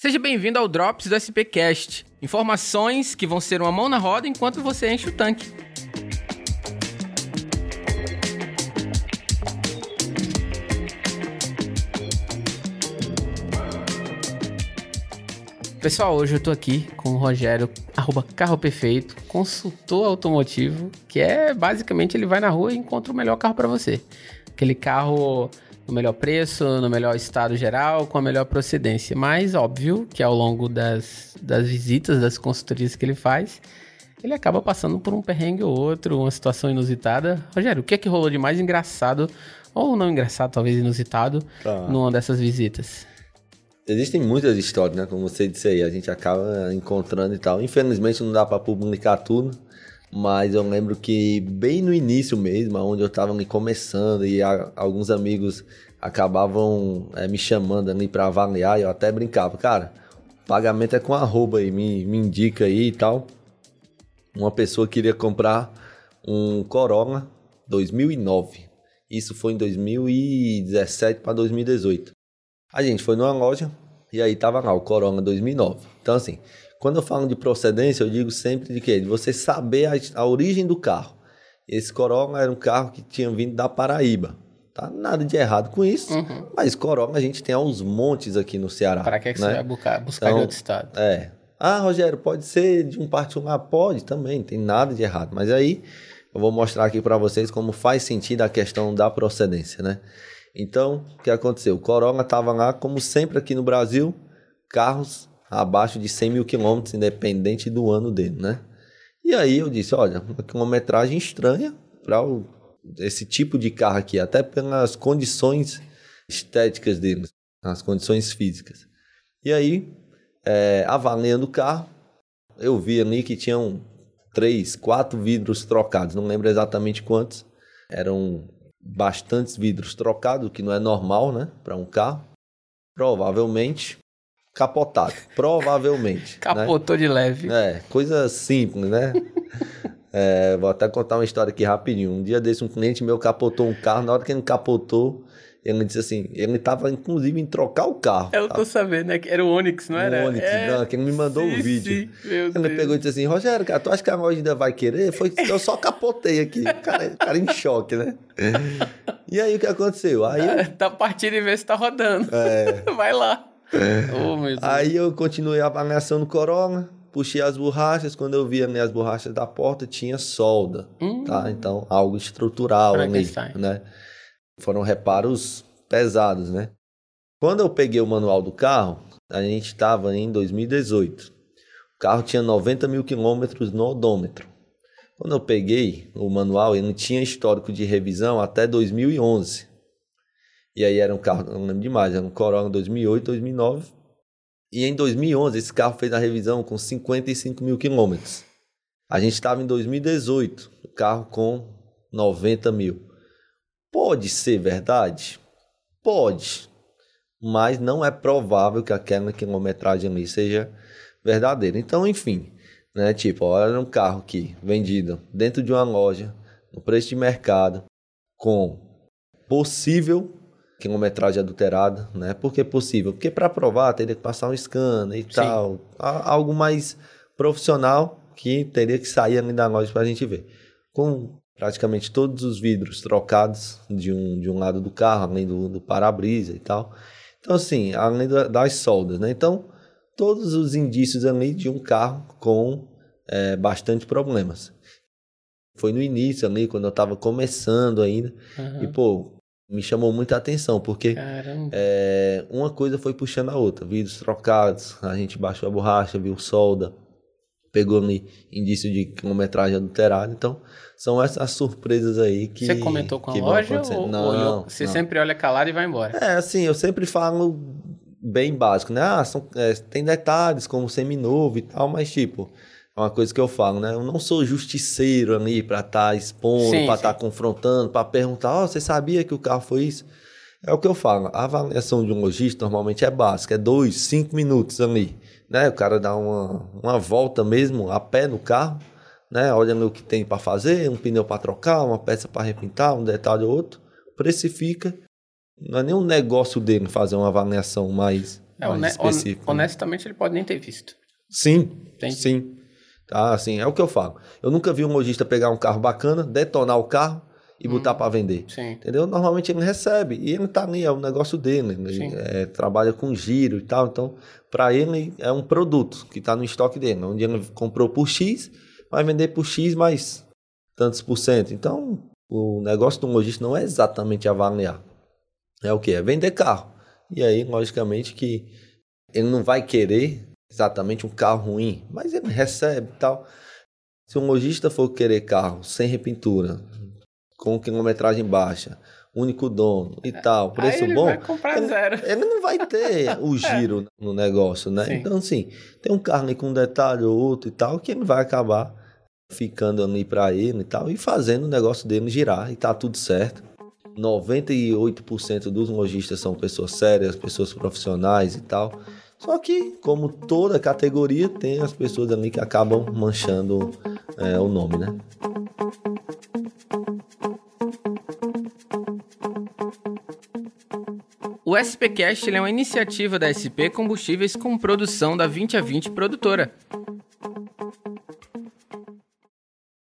Seja bem-vindo ao Drops do SPcast. Informações que vão ser uma mão na roda enquanto você enche o tanque. Pessoal, hoje eu tô aqui com o Rogério, arroba Carro Perfeito, consultor automotivo, que é basicamente ele vai na rua e encontra o melhor carro para você. Aquele carro no melhor preço, no melhor estado geral, com a melhor procedência. Mas óbvio que ao longo das, das visitas, das consultorias que ele faz, ele acaba passando por um perrengue ou outro, uma situação inusitada. Rogério, o que é que rolou de mais engraçado, ou não engraçado, talvez inusitado, tá. numa dessas visitas? Existem muitas histórias, né? Como você disse aí, a gente acaba encontrando e tal. Infelizmente não dá para publicar tudo, mas eu lembro que bem no início mesmo, onde eu estava começando e a, alguns amigos acabavam é, me chamando ali para avaliar, eu até brincava, cara, pagamento é com arroba aí, me, me indica aí e tal. Uma pessoa queria comprar um Corolla 2009. Isso foi em 2017 para 2018. A gente foi numa loja e aí tava lá o Corona 2009. Então assim, quando eu falo de procedência, eu digo sempre de quê? De você saber a, a origem do carro. Esse Corolla era um carro que tinha vindo da Paraíba. Tá nada de errado com isso, uhum. mas Corolla a gente tem aos montes aqui no Ceará. Para que, é que né? você vai buscar, buscar então, de outro estado? É. Ah, Rogério, pode ser de um particular? Pode também, não tem nada de errado. Mas aí eu vou mostrar aqui para vocês como faz sentido a questão da procedência, né? Então, o que aconteceu? O Corolla estava lá, como sempre aqui no Brasil, carros abaixo de 100 mil quilômetros, independente do ano dele, né? E aí eu disse, olha, uma quilometragem estranha para esse tipo de carro aqui, até pelas condições estéticas dele, as condições físicas. E aí, é, avaliando o carro, eu vi ali que tinham três, quatro vidros trocados, não lembro exatamente quantos. Eram bastantes vidros trocados, o que não é normal, né, para um carro. Provavelmente capotado, provavelmente. Né? Capotou né? de leve. É, coisa simples, né? é, vou até contar uma história aqui rapidinho. Um dia desse, um cliente meu capotou um carro, na hora que ele capotou, ele disse assim, ele estava inclusive em trocar o carro. Eu tô sabendo, né? Era o Onix, não era? O Onix, é... não, que ele me mandou o um vídeo. Sim, ele Deus. pegou e disse assim, Rogério, cara, tu acha que a loja ainda vai querer? Foi, eu só capotei aqui. O cara, cara em choque, né? E aí o que aconteceu? Aí eu... Tá partindo e vê se tá rodando. É. vai lá. Oh, aí eu continuei a avaliação no Corolla, puxei as borrachas, quando eu vi as borrachas da porta, tinha solda, hum. tá? Então, algo estrutural ali, né? Foram reparos pesados, né? Quando eu peguei o manual do carro, a gente estava em 2018. O carro tinha 90 mil quilômetros no odômetro. Quando eu peguei o manual, ele não tinha histórico de revisão até 2011. E aí era um carro, não lembro demais, era um Corolla 2008, 2009. E em 2011 esse carro fez a revisão com 55 mil quilômetros. A gente estava em 2018, o carro com 90 mil. Pode ser verdade? Pode. Mas não é provável que aquela quilometragem ali seja verdadeira. Então, enfim, né? Tipo, olha um carro aqui vendido dentro de uma loja, no preço de mercado, com possível quilometragem adulterada, né? Por que possível? Porque para provar teria que passar um scanner e Sim. tal, algo mais profissional que teria que sair ali da loja para a gente ver. Com praticamente todos os vidros trocados de um, de um lado do carro, além do, do para-brisa e tal. Então, assim, além das soldas, né? Então, todos os indícios ali de um carro com é, bastante problemas. Foi no início ali, quando eu estava começando ainda. Uhum. E, pô, me chamou muita atenção, porque é, uma coisa foi puxando a outra. Vidros trocados, a gente baixou a borracha, viu solda, pegou ali indício de quilometragem adulterada. Então, são essas surpresas aí que. Você comentou com a loja ou, não, ou você não. sempre olha calado e vai embora? É, assim, eu sempre falo bem básico, né? Ah, são, é, tem detalhes como seminovo e tal, mas tipo. É uma coisa que eu falo, né? Eu não sou justiceiro ali para estar tá expondo, para estar tá confrontando, para perguntar, ó, oh, você sabia que o carro foi isso? É o que eu falo, a avaliação de um lojista normalmente é básica, é dois, cinco minutos ali, né? O cara dá uma, uma volta mesmo a pé no carro, né? Olha o que tem para fazer, um pneu para trocar, uma peça para repintar, um detalhe ou outro, precifica. Não é nem um negócio dele fazer uma avaliação mais é, mais específico. Né? Honestamente, né? ele pode nem ter visto. Sim, Entendi. sim. Tá, assim, é o que eu falo. Eu nunca vi um lojista pegar um carro bacana, detonar o carro e hum, botar para vender. Sim. Entendeu? Normalmente ele recebe e ele tá ali, é o negócio dele. Ele é, trabalha com giro e tal. Então, para ele é um produto que está no estoque dele. Onde ele comprou por X, vai vender por X mais tantos por cento. Então, o negócio do lojista não é exatamente avaliar. É o que? É vender carro. E aí, logicamente, que ele não vai querer exatamente um carro ruim, mas ele recebe e tal. Se um lojista for querer carro sem repintura, com quilometragem baixa, único dono e tal, preço ele bom. Vai comprar ele, zero. ele não vai ter o giro no negócio, né? Sim. Então, assim, tem um carro ali com um detalhe ou outro e tal, que ele vai acabar ficando ali para ele e tal, e fazendo o negócio dele girar e tá tudo certo. 98% dos lojistas são pessoas sérias, pessoas profissionais e tal. Só que, como toda categoria, tem as pessoas ali que acabam manchando é, o nome, né? O SPcast é uma iniciativa da SP Combustíveis com produção da 20 a 20 produtora.